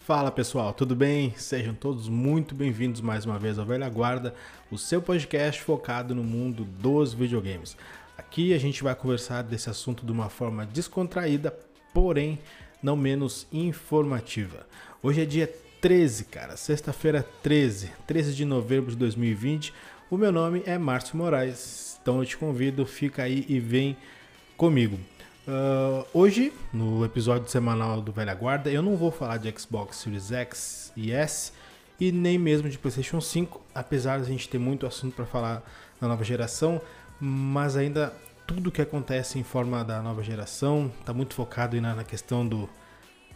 Fala pessoal, tudo bem? Sejam todos muito bem-vindos mais uma vez ao Velha Guarda, o seu podcast focado no mundo dos videogames. Aqui a gente vai conversar desse assunto de uma forma descontraída, porém não menos informativa. Hoje é dia 13, cara, sexta-feira 13, 13 de novembro de 2020. O meu nome é Márcio Moraes, então eu te convido, fica aí e vem comigo. Uh, hoje, no episódio semanal do Velha Guarda, eu não vou falar de Xbox Series X e S e nem mesmo de PlayStation 5, apesar de a gente ter muito assunto para falar na nova geração, mas ainda tudo que acontece em forma da nova geração está muito focado na, na questão do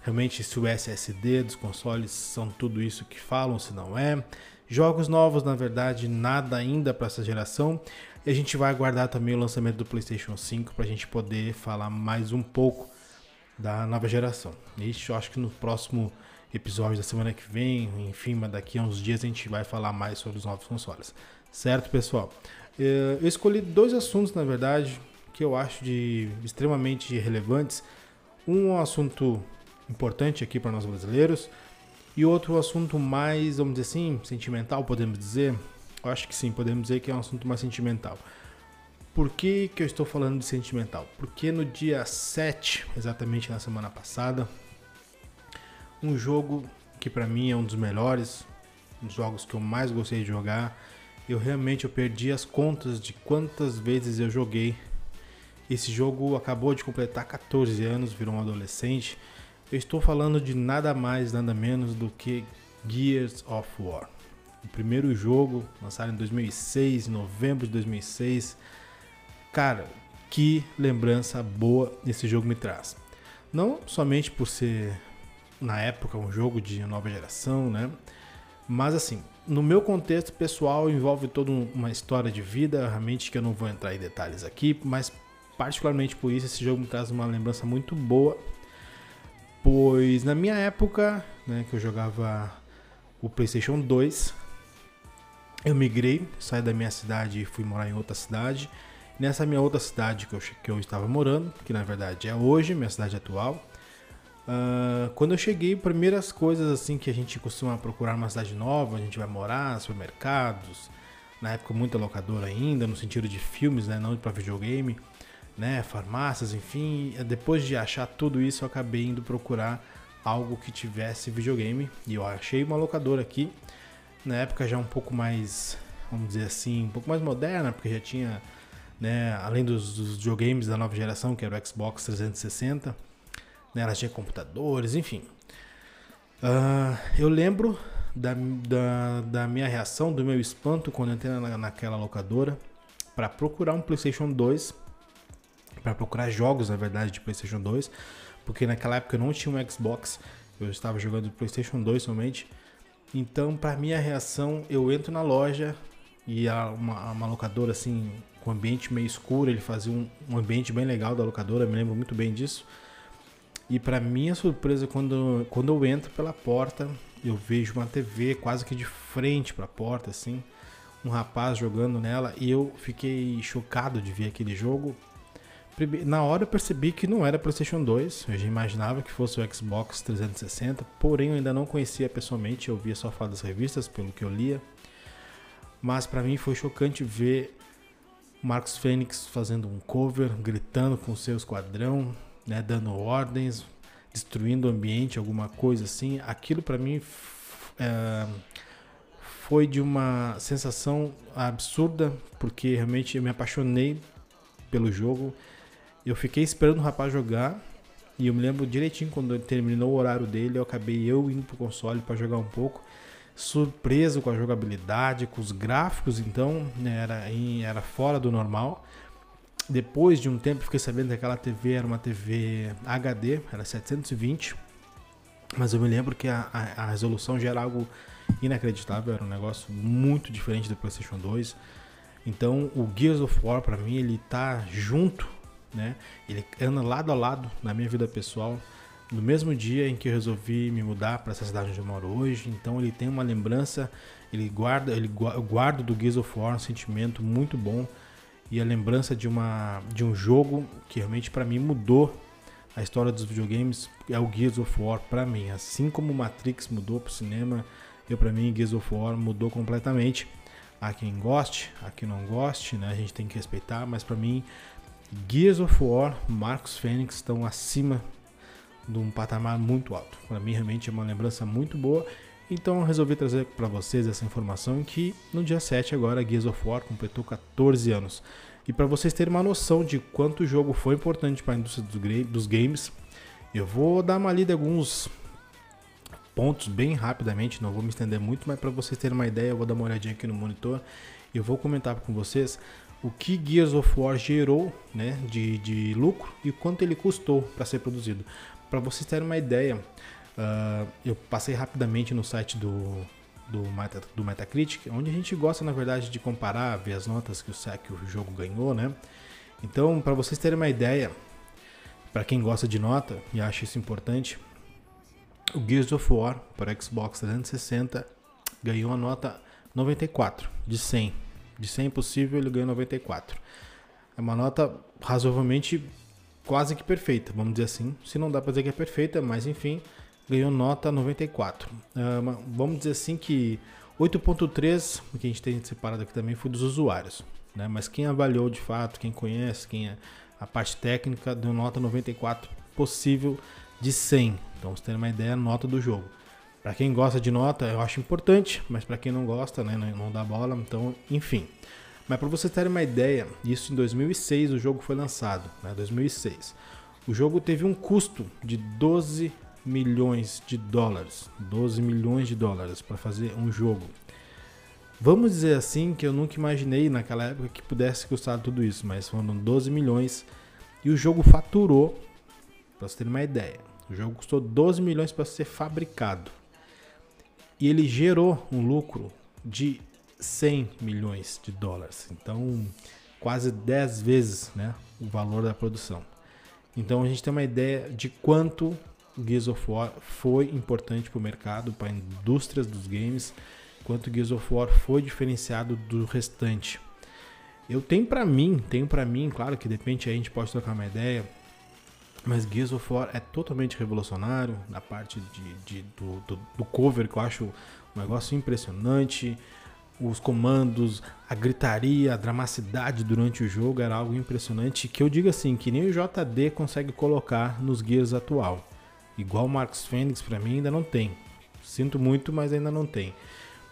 realmente se o SSD dos consoles são tudo isso que falam, se não é. Jogos novos, na verdade, nada ainda para essa geração. E a gente vai aguardar também o lançamento do PlayStation 5 para a gente poder falar mais um pouco da nova geração. Isso eu acho que no próximo episódio da semana que vem, enfim, mas daqui a uns dias a gente vai falar mais sobre os novos consoles. Certo, pessoal? Eu escolhi dois assuntos, na verdade, que eu acho de extremamente relevantes. É um assunto importante aqui para nós brasileiros e outro assunto mais, vamos dizer assim, sentimental, podemos dizer, eu acho que sim, podemos dizer que é um assunto mais sentimental. Por que, que eu estou falando de sentimental? Porque no dia 7, exatamente na semana passada, um jogo que para mim é um dos melhores, um dos jogos que eu mais gostei de jogar, eu realmente eu perdi as contas de quantas vezes eu joguei. Esse jogo acabou de completar 14 anos, virou um adolescente. Eu estou falando de nada mais, nada menos do que Gears of War o primeiro jogo, lançado em 2006, em novembro de 2006. Cara, que lembrança boa esse jogo me traz. Não somente por ser, na época, um jogo de nova geração, né? Mas assim, no meu contexto pessoal, envolve toda uma história de vida, realmente que eu não vou entrar em detalhes aqui, mas particularmente por isso esse jogo me traz uma lembrança muito boa. Pois na minha época, né, que eu jogava o PlayStation 2, eu migrei, saí da minha cidade e fui morar em outra cidade. Nessa minha outra cidade que eu, que eu estava morando, que na verdade é hoje, minha cidade atual, uh, quando eu cheguei, primeiras coisas assim que a gente costuma procurar numa cidade nova, a gente vai morar, supermercados, na época muita locadora ainda, no sentido de filmes, né, não para videogame, né, farmácias, enfim. Depois de achar tudo isso, eu acabei indo procurar algo que tivesse videogame e eu achei uma locadora aqui na época já um pouco mais, vamos dizer assim, um pouco mais moderna, porque já tinha, né, além dos, dos videogames da nova geração, que era o Xbox 360, né, ela tinha computadores, enfim. Uh, eu lembro da, da, da, minha reação, do meu espanto quando entrei na, naquela locadora para procurar um PlayStation 2, para procurar jogos, na verdade, de PlayStation 2, porque naquela época eu não tinha um Xbox, eu estava jogando PlayStation 2 somente. Então, para minha reação, eu entro na loja e uma, uma locadora assim, com ambiente meio escuro, ele fazia um, um ambiente bem legal da locadora, me lembro muito bem disso. E para minha surpresa, quando, quando eu entro pela porta, eu vejo uma TV quase que de frente para a porta, assim, um rapaz jogando nela, e eu fiquei chocado de ver aquele jogo, na hora eu percebi que não era PlayStation 2, eu já imaginava que fosse o Xbox 360, porém eu ainda não conhecia pessoalmente, eu via só falar das revistas, pelo que eu lia. Mas para mim foi chocante ver Marcos Fênix fazendo um cover, gritando com seu esquadrão, né, dando ordens, destruindo o ambiente, alguma coisa assim. Aquilo para mim é, foi de uma sensação absurda, porque realmente eu me apaixonei pelo jogo. Eu fiquei esperando o rapaz jogar. E eu me lembro direitinho quando terminou o horário dele, eu acabei eu indo pro console para jogar um pouco. Surpreso com a jogabilidade, com os gráficos, então né, era, era fora do normal. Depois de um tempo, fiquei sabendo que aquela TV era uma TV HD, era 720. Mas eu me lembro que a, a, a resolução já era algo inacreditável, era um negócio muito diferente do PlayStation 2. Então, o Gears of War, para mim, ele tá junto né? Ele anda lado a lado na minha vida pessoal. No mesmo dia em que eu resolvi me mudar para essa cidade onde eu moro hoje, então ele tem uma lembrança, ele guarda, ele guarda do Gears of War um sentimento muito bom. e a lembrança de, uma, de um jogo que realmente para mim mudou a história dos videogames é o Gears of War para mim. Assim como Matrix mudou pro cinema, eu para mim Gears of War mudou completamente. Há quem goste, há quem não goste, né? A gente tem que respeitar, mas para mim Gears of War, Marcos Fênix estão acima de um patamar muito alto. Para mim realmente é uma lembrança muito boa. Então resolvi trazer para vocês essa informação que no dia 7 agora Gears of War completou 14 anos. E para vocês terem uma noção de quanto o jogo foi importante para a indústria dos games, eu vou dar uma lida em alguns pontos bem rapidamente, não vou me estender muito, mas para vocês terem uma ideia, eu vou dar uma olhadinha aqui no monitor e eu vou comentar com vocês o que Gears of War gerou né, de, de lucro e quanto ele custou para ser produzido. Para vocês terem uma ideia, uh, eu passei rapidamente no site do, do, Meta, do Metacritic, onde a gente gosta, na verdade, de comparar, ver as notas que o, que o jogo ganhou, né? Então, para vocês terem uma ideia, para quem gosta de nota e acha isso importante, o Gears of War para Xbox 360 ganhou a nota 94 de 100. De 100 possível, ele ganhou 94. É uma nota razoavelmente quase que perfeita, vamos dizer assim. Se não dá para dizer que é perfeita, mas enfim, ganhou nota 94. Uh, vamos dizer assim que 8.3, que a gente tem separado aqui também, foi dos usuários. Né? Mas quem avaliou de fato, quem conhece, quem é a parte técnica, deu nota 94 possível de 100. Então, você tem uma ideia, nota do jogo. Para quem gosta de nota, eu acho importante, mas para quem não gosta, né, não dá bola, então, enfim. Mas para vocês terem uma ideia, isso em 2006 o jogo foi lançado, né, 2006. O jogo teve um custo de 12 milhões de dólares. 12 milhões de dólares para fazer um jogo. Vamos dizer assim que eu nunca imaginei naquela época que pudesse custar tudo isso, mas foram 12 milhões e o jogo faturou, para você ter uma ideia, o jogo custou 12 milhões para ser fabricado e ele gerou um lucro de 100 milhões de dólares, então quase 10 vezes né, o valor da produção. Então a gente tem uma ideia de quanto Gears of War foi importante para o mercado, para indústrias dos games, quanto Gears of War foi diferenciado do restante. Eu tenho para mim, tenho para mim, claro que depende, a gente pode trocar uma ideia, mas Gears of War é totalmente revolucionário na parte de, de do, do, do, cover, que eu acho um negócio impressionante. Os comandos, a gritaria, a dramaticidade durante o jogo era algo impressionante. Que eu digo assim, que nem o JD consegue colocar nos Gears atual. Igual o Marcos Fênix, para mim, ainda não tem. Sinto muito, mas ainda não tem.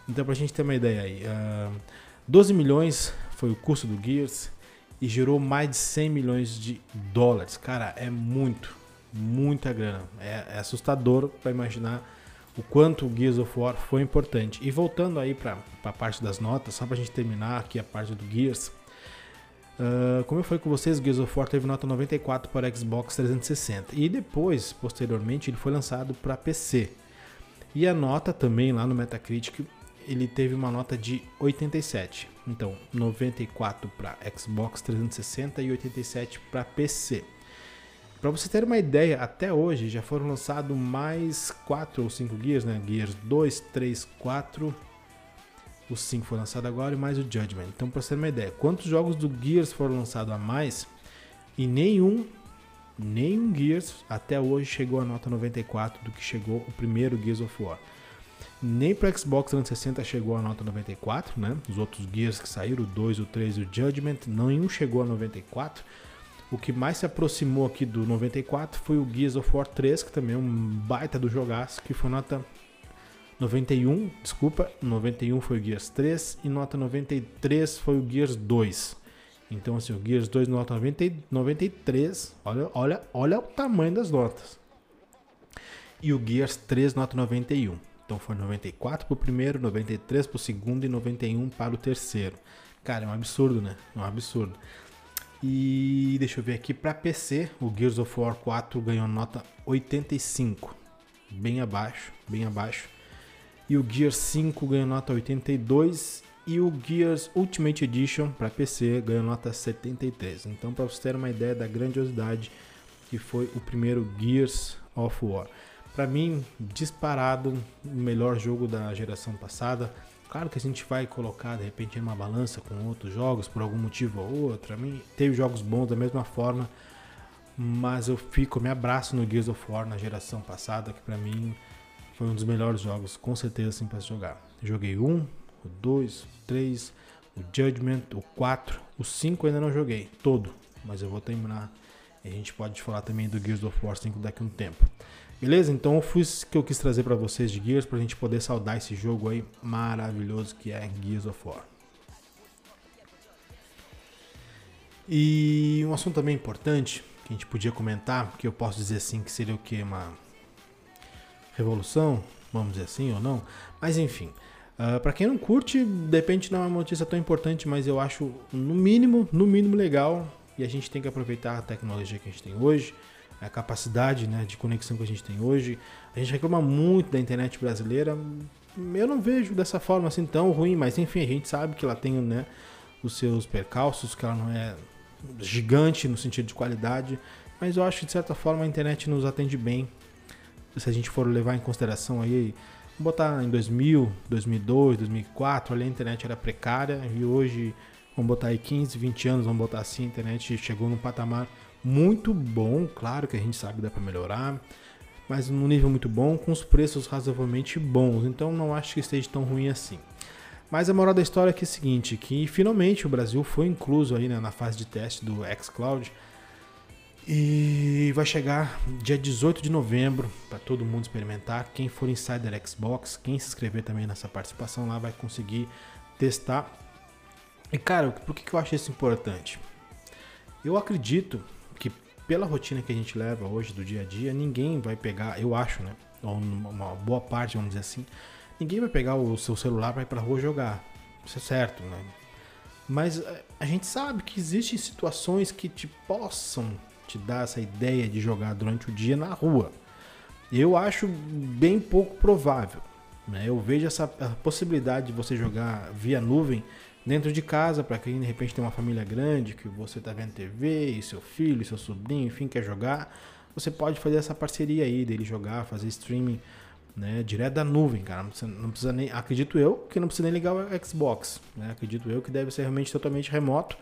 Então, pra gente ter uma ideia aí, uh, 12 milhões foi o custo do Gears e gerou mais de 100 milhões de dólares. Cara, é muito, muita grana. É, é assustador para imaginar o quanto o Gears of War foi importante. E voltando aí para a parte das notas, só para a gente terminar aqui a parte do Gears. Uh, como eu falei com vocês, Gears of War teve nota 94 para Xbox 360 e depois, posteriormente, ele foi lançado para PC. E a nota também lá no Metacritic, ele teve uma nota de 87. Então, 94 para Xbox 360 e 87 para PC. Para você ter uma ideia, até hoje já foram lançados mais 4 ou 5 Gears, né? Gears 2, 3, 4 o 5 foi lançado agora e mais o Judgment. Então, para você ter uma ideia, quantos jogos do Gears foram lançados a mais e nenhum, nenhum Gears até hoje chegou a nota 94 do que chegou o primeiro Gears of War. Nem para Xbox 360 chegou a nota 94, né? Os outros Gears que saíram, o 2, o 3 e o Judgment, nenhum chegou a 94. O que mais se aproximou aqui do 94 foi o Gears of War 3, que também é um baita do jogaço, que foi nota 91, desculpa, 91 foi o Gears 3 e nota 93 foi o Gears 2. Então assim, o Gears 2 nota 90, 93, olha, olha, olha o tamanho das notas. E o Gears 3 nota 91. Então foi 94 para o primeiro, 93 para o segundo e 91 para o terceiro. Cara, é um absurdo, né? É um absurdo. E deixa eu ver aqui para PC, o Gears of War 4 ganhou nota 85, bem abaixo, bem abaixo e o Gears 5 ganhou nota 82 e o Gears Ultimate Edition para PC ganhou nota 73. Então, para vocês terem uma ideia da grandiosidade que foi o primeiro Gears of War. Para mim, disparado o melhor jogo da geração passada. Claro que a gente vai colocar de repente numa balança com outros jogos por algum motivo ou outro. A mim teve jogos bons da mesma forma, mas eu fico, me abraço no Gears of War na geração passada, que para mim foi um dos melhores jogos, com certeza assim para jogar. Joguei um, o 2, o 3, o Judgment, o 4, o 5 ainda não joguei, todo, mas eu vou terminar. A gente pode falar também do Gears of War 5 daqui a um tempo. Beleza? Então eu fiz o que eu quis trazer para vocês de Gears pra gente poder saudar esse jogo aí maravilhoso que é Gears of War. E um assunto também importante que a gente podia comentar, que eu posso dizer assim que seria o que uma revolução, vamos dizer assim ou não, mas enfim, uh, ah, para quem não curte, de repente não é uma notícia tão importante, mas eu acho no mínimo, no mínimo legal e a gente tem que aproveitar a tecnologia que a gente tem hoje a capacidade né, de conexão que a gente tem hoje. A gente reclama muito da internet brasileira. Eu não vejo dessa forma assim tão ruim, mas enfim, a gente sabe que ela tem né, os seus percalços, que ela não é gigante no sentido de qualidade, mas eu acho que de certa forma a internet nos atende bem. Se a gente for levar em consideração aí, botar em 2000, 2002, 2004, ali a internet era precária e hoje, vamos botar aí 15, 20 anos, vamos botar assim, a internet chegou num patamar muito bom, claro que a gente sabe que dá para melhorar, mas num nível muito bom, com os preços razoavelmente bons, então não acho que esteja tão ruim assim. Mas a moral da história é, que é o seguinte, que finalmente o Brasil foi incluso aí né, na fase de teste do xCloud e vai chegar dia 18 de novembro para todo mundo experimentar. Quem for insider Xbox, quem se inscrever também nessa participação lá vai conseguir testar. E cara, por que, eu acho isso importante? Eu acredito pela rotina que a gente leva hoje do dia a dia, ninguém vai pegar, eu acho, né? Ou uma boa parte, vamos dizer assim, ninguém vai pegar o seu celular para ir pra rua jogar. Isso é certo, né? Mas eh, a gente sabe que existem situações que te possam te dar essa ideia de jogar durante o dia na rua. Eu acho bem pouco provável. Né? Eu vejo essa possibilidade de você jogar via nuvem dentro de casa, para quem de repente tem uma família grande, que você está vendo TV, e seu filho, seu sobrinho, enfim, quer jogar, você pode fazer essa parceria aí dele jogar, fazer streaming né, direto da nuvem, cara. Não precisa, não precisa, nem, acredito eu que não precisa nem ligar o Xbox, né? Acredito eu que deve ser realmente totalmente remoto,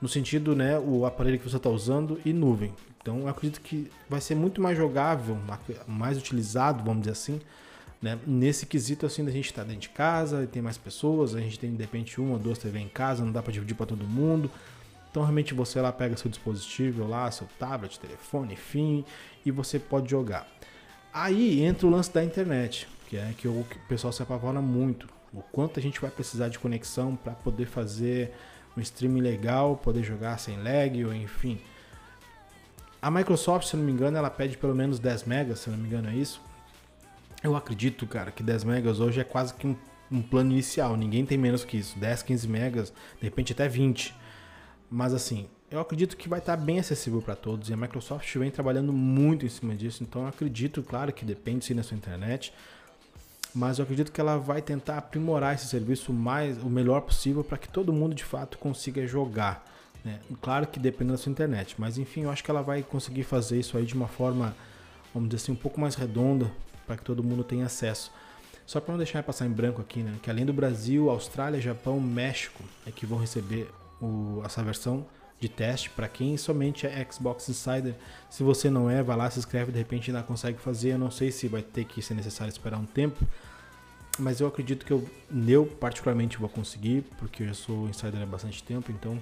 no sentido, né, o aparelho que você está usando e nuvem. Então, eu acredito que vai ser muito mais jogável, mais utilizado, vamos dizer assim, né? Nesse quesito assim da gente estar tá dentro de casa e tem mais pessoas, a gente tem de repente uma ou duas TV em casa, não dá para dividir para todo mundo. Então realmente você lá pega seu dispositivo lá, seu tablet, telefone, enfim, e você pode jogar. Aí entra o lance da internet, que é que o pessoal se apavora muito. O quanto a gente vai precisar de conexão para poder fazer um streaming legal, poder jogar sem lag ou enfim. A Microsoft, se não me engano, ela pede pelo menos 10 megas, se não me engano é isso. Eu acredito, cara, que 10 megas hoje é quase que um, um, plano inicial. Ninguém tem menos que isso. 10, 15 megas, de repente até 20. Mas assim, eu acredito que vai estar bem acessível para todos. E a Microsoft vem trabalhando muito em cima disso. Então eu acredito, claro, que depende sim da sua internet. Mas eu acredito que ela vai tentar aprimorar esse serviço mais, o melhor possível para que todo mundo de fato consiga jogar. Né? Claro que depende da sua internet. Mas enfim, eu acho que ela vai conseguir fazer isso aí de uma forma, vamos dizer assim, um pouco mais redonda para que todo mundo tenha acesso. Só para não deixar passar em branco aqui, né? Que além do Brasil, Austrália, Japão, México é que vão receber o, essa versão de teste para quem somente é Xbox Insider. Se você não é, vai lá, se inscreve, de repente ainda consegue fazer. Eu não sei se vai ter que ser necessário esperar um tempo, mas eu acredito que eu, eu particularmente vou conseguir, porque eu já sou insider há bastante tempo, então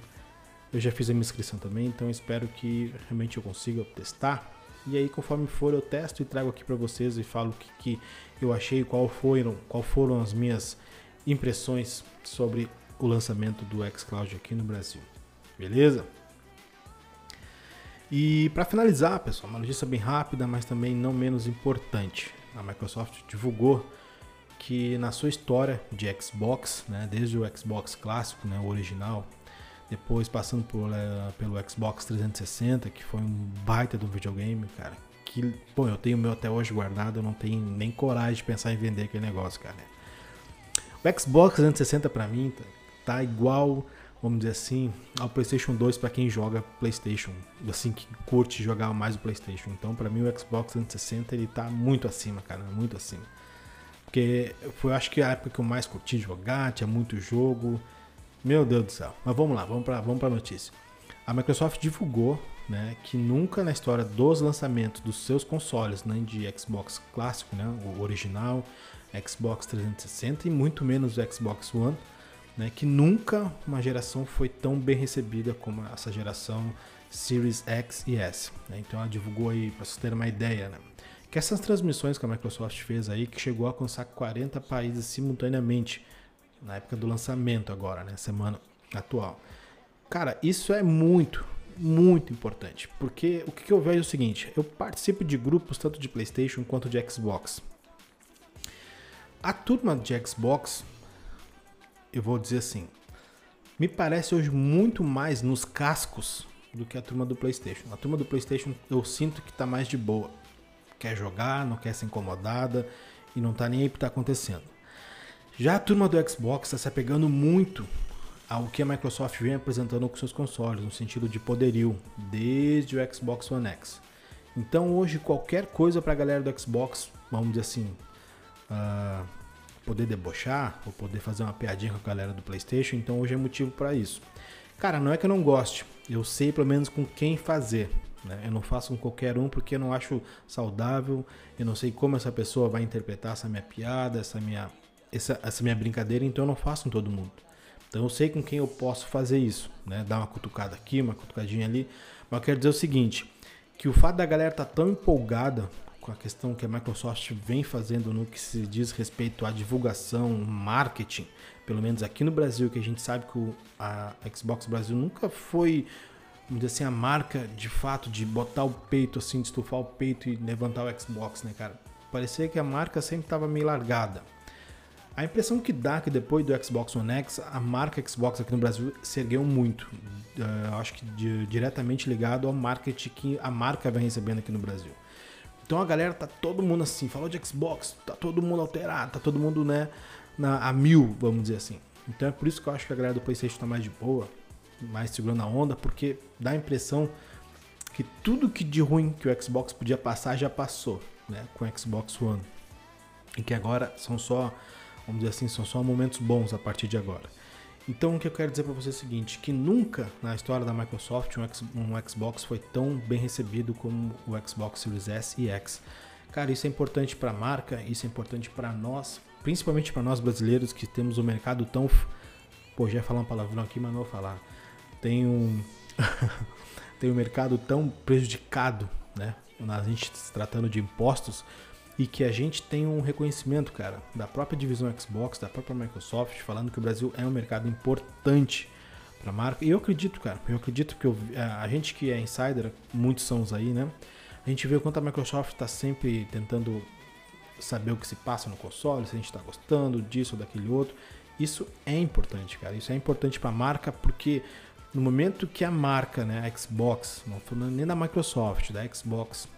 eu já fiz a minha inscrição também, então espero que realmente eu consiga testar e aí, conforme for, eu testo e trago aqui para vocês e falo o que, que eu achei, qual foram, qual foram as minhas impressões sobre o lançamento do xCloud aqui no Brasil. Beleza? E para finalizar, pessoal, uma notícia bem rápida, mas também não menos importante. A Microsoft divulgou que na sua história de Xbox, né, desde o Xbox clássico, né, o original, depois passando por, uh, pelo Xbox 360, que foi um baita do videogame, cara. Que, bom, eu tenho o meu até hoje guardado, eu não tenho nem coragem de pensar em vender aquele negócio, cara. O Xbox 360 para mim tá, tá, igual, vamos dizer assim, ao PlayStation 2 para quem joga PlayStation, assim que curte jogar mais o PlayStation. Então, para mim o Xbox 360 ele tá muito acima, cara, muito acima. Porque foi, acho que a época que eu mais curti jogar, tinha muito jogo. Meu Deus do céu. Mas vamos lá, vamos para vamos a notícia. A Microsoft divulgou né, que nunca na história dos lançamentos dos seus consoles, nem de Xbox clássico, né, o original, Xbox 360 e muito menos o Xbox One, né, que nunca uma geração foi tão bem recebida como essa geração Series X e S. Né? Então ela divulgou aí, para vocês terem uma ideia, né, que essas transmissões que a Microsoft fez aí, que chegou a alcançar 40 países simultaneamente na época do lançamento agora, né, semana atual. Cara, isso é muito, muito importante, porque o que eu vejo é o seguinte: eu participo de grupos tanto de PlayStation quanto de Xbox. A turma de Xbox, eu vou dizer assim, me parece hoje muito mais nos cascos do que a turma do PlayStation. A turma do PlayStation eu sinto que está mais de boa, quer jogar, não quer ser incomodada e não está nem aí o que está acontecendo. Já a turma do Xbox está se apegando muito ao que a Microsoft vem apresentando com seus consoles, no sentido de poderio, desde o Xbox One X. Então hoje qualquer coisa para a galera do Xbox, vamos dizer assim, uh, poder debochar ou poder fazer uma piadinha com a galera do PlayStation, então hoje é motivo para isso. Cara, não é que eu não goste, eu sei pelo menos com quem fazer. Né? Eu não faço com qualquer um porque eu não acho saudável, eu não sei como essa pessoa vai interpretar essa minha piada, essa minha, essa, essa minha brincadeira, então eu não faço com todo mundo. Então eu sei com quem eu posso fazer isso, né? Dar uma cutucada aqui, uma cutucadinha ali. Mas eu quero dizer o seguinte, que o fato da galera estar tá tão empolgada com a questão que a Microsoft vem fazendo no que se diz respeito à divulgação, marketing, pelo menos aqui no Brasil, que a gente sabe que o, a Xbox Brasil nunca foi, vamos dizer assim, a marca de fato de botar o peito assim, de estufar o peito e levantar o Xbox, né, cara? Parecia que a marca sempre estava meio largada. A impressão que dá que depois do Xbox One X, a marca Xbox aqui no Brasil se ergueu muito. Uh, acho que de, diretamente ligado ao marketing que a marca vem recebendo aqui no Brasil. Então a galera tá todo mundo assim, falou de Xbox, tá todo mundo alterado, tá todo mundo, né, na, a mil, vamos dizer assim. Então é por isso que eu acho que a galera do PlayStation tá mais de boa, mais segurando a onda, porque dá a impressão que tudo que de ruim que o Xbox podia passar já passou, né, com o Xbox One. E que agora são só Vamos dizer assim, são só momentos bons a partir de agora. Então o que eu quero dizer para você é o seguinte, que nunca na história da Microsoft um, X, um Xbox foi tão bem recebido como o Xbox Series S e X. Cara, isso é importante para a marca, isso é importante para nós, principalmente para nós brasileiros que temos um mercado tão... Pô, já ia falar um palavrão aqui, mas não vou falar. Tem um... tem um mercado tão prejudicado, né? A gente se tratando de impostos, e que a gente tem um reconhecimento, cara, da própria divisão Xbox, da própria Microsoft, falando que o Brasil é um mercado importante para a marca. E eu acredito, cara, eu acredito que eu, a gente que é insider, muitos são os aí, né? A gente vê o quanto a Microsoft está sempre tentando saber o que se passa no console, se a gente está gostando disso ou daquele outro. Isso é importante, cara. Isso é importante para a marca porque no momento que a marca, né, a Xbox, não falando nem da Microsoft, da Xbox,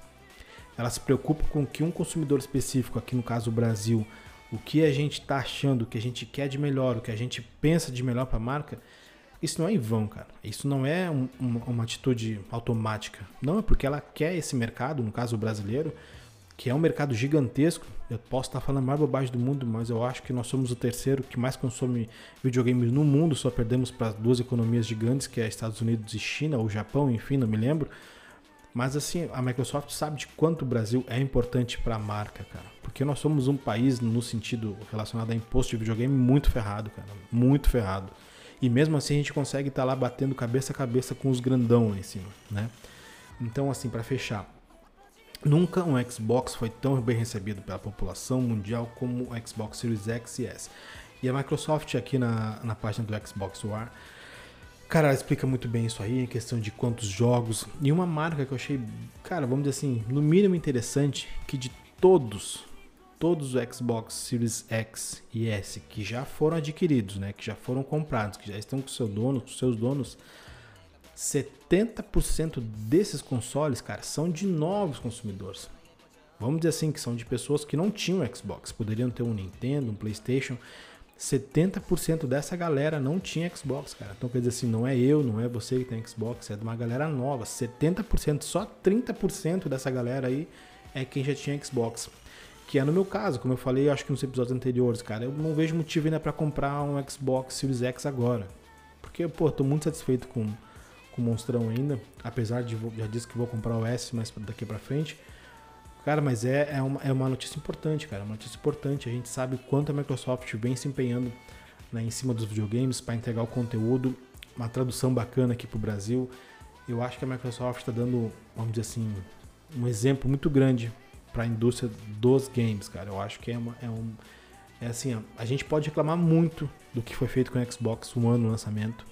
ela se preocupa com que um consumidor específico, aqui no caso o Brasil, o que a gente está achando, o que a gente quer de melhor, o que a gente pensa de melhor para a marca, isso não é em vão, cara. Isso não é um, uma, uma, atitude automática. Não é porque ela quer esse mercado, no caso o brasileiro, que é um mercado gigantesco. Eu posso estar falando mais bobagem do mundo, mas eu acho que nós somos o terceiro que mais consome videogames no mundo. Só perdemos para duas economias gigantes, que é Estados Unidos e China, ou Japão, enfim, não me lembro. Mas assim, a Microsoft sabe de quanto o Brasil é importante para a marca, cara. Porque nós somos um país, no sentido relacionado a imposto de videogame, muito ferrado, cara. Muito ferrado. E mesmo assim a gente consegue estar tá lá batendo cabeça a cabeça com os grandão lá em cima, né? Então, assim, para fechar, nunca um Xbox foi tão bem recebido pela população mundial como o Xbox Series X e S. E a Microsoft aqui na, na página do Xbox One Cara, ela explica muito bem isso aí, em questão de quantos jogos. E uma marca que eu achei, cara, vamos dizer assim, no mínimo interessante, que de todos, todos os Xbox Series X e S que já foram adquiridos, né, que já foram comprados, que já estão com seu dono, com seus donos, 70% desses consoles, cara, são de novos consumidores. Vamos dizer assim, que são de pessoas que não tinham Xbox, poderiam ter um Nintendo, um PlayStation, 70% dessa galera não tinha Xbox, cara. Então quer dizer assim, não é eu, não é você que tem Xbox, é de uma galera nova. 70%, só 30% dessa galera aí é quem já tinha Xbox. Que é no meu caso, como eu falei, acho que nos episódios anteriores, cara, eu não vejo motivo ainda para comprar um Xbox Series X agora. Porque, pô, tô muito satisfeito com, com o Monstrão ainda, apesar de já disse que vou comprar o S, mas daqui para frente. Cara, mas é, é, uma, é uma notícia importante, cara, uma notícia importante. A gente sabe quanto a Microsoft vem se empenhando né, em cima dos videogames para entregar o conteúdo, uma tradução bacana aqui pro Brasil. Eu acho que a Microsoft está dando, vamos dizer assim, um exemplo muito grande para a indústria dos games, cara. Eu acho que é, uma, é um. É assim, a gente pode reclamar muito do que foi feito com o Xbox One no lançamento,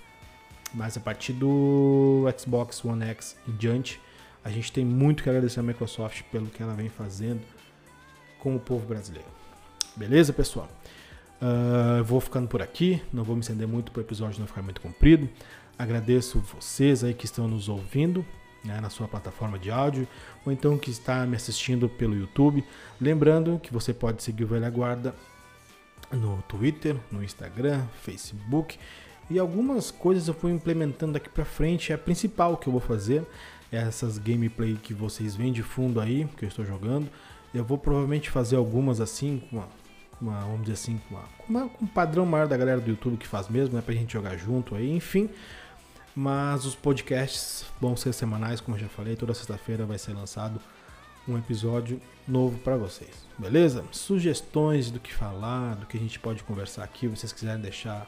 mas a partir do Xbox One X em diante, a gente tem muito que agradecer a Microsoft pelo que ela vem fazendo com o povo brasileiro. Beleza, pessoal? Uh, vou ficando por aqui, não vou me estender muito para o episódio não ficar muito comprido. Agradeço vocês aí que estão nos ouvindo né, na sua plataforma de áudio, ou então que está me assistindo pelo YouTube. Lembrando que você pode seguir o Velha Guarda no Twitter, no Instagram, Facebook e algumas coisas eu vou implementando daqui para frente. É a principal que eu vou fazer essas gameplay que vocês veem de fundo aí, que eu estou jogando. Eu vou provavelmente fazer algumas assim, com uma, uma vamos dizer assim, com, uma, com, um padrão maior da galera do YouTube que faz mesmo, né, pra gente jogar junto aí, enfim. Mas os podcasts vão ser semanais, como eu já falei, toda sexta-feira vai ser lançado um episódio novo para vocês, beleza? Sugestões do que falar, do que a gente pode conversar aqui, vocês quiserem deixar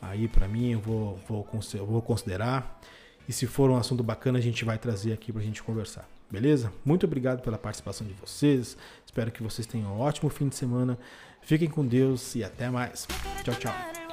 aí para mim, eu vou, vou, vou considerar. E se for um assunto bacana, a gente vai trazer aqui para a gente conversar, beleza? Muito obrigado pela participação de vocês. Espero que vocês tenham um ótimo fim de semana. Fiquem com Deus e até mais. Tchau, tchau.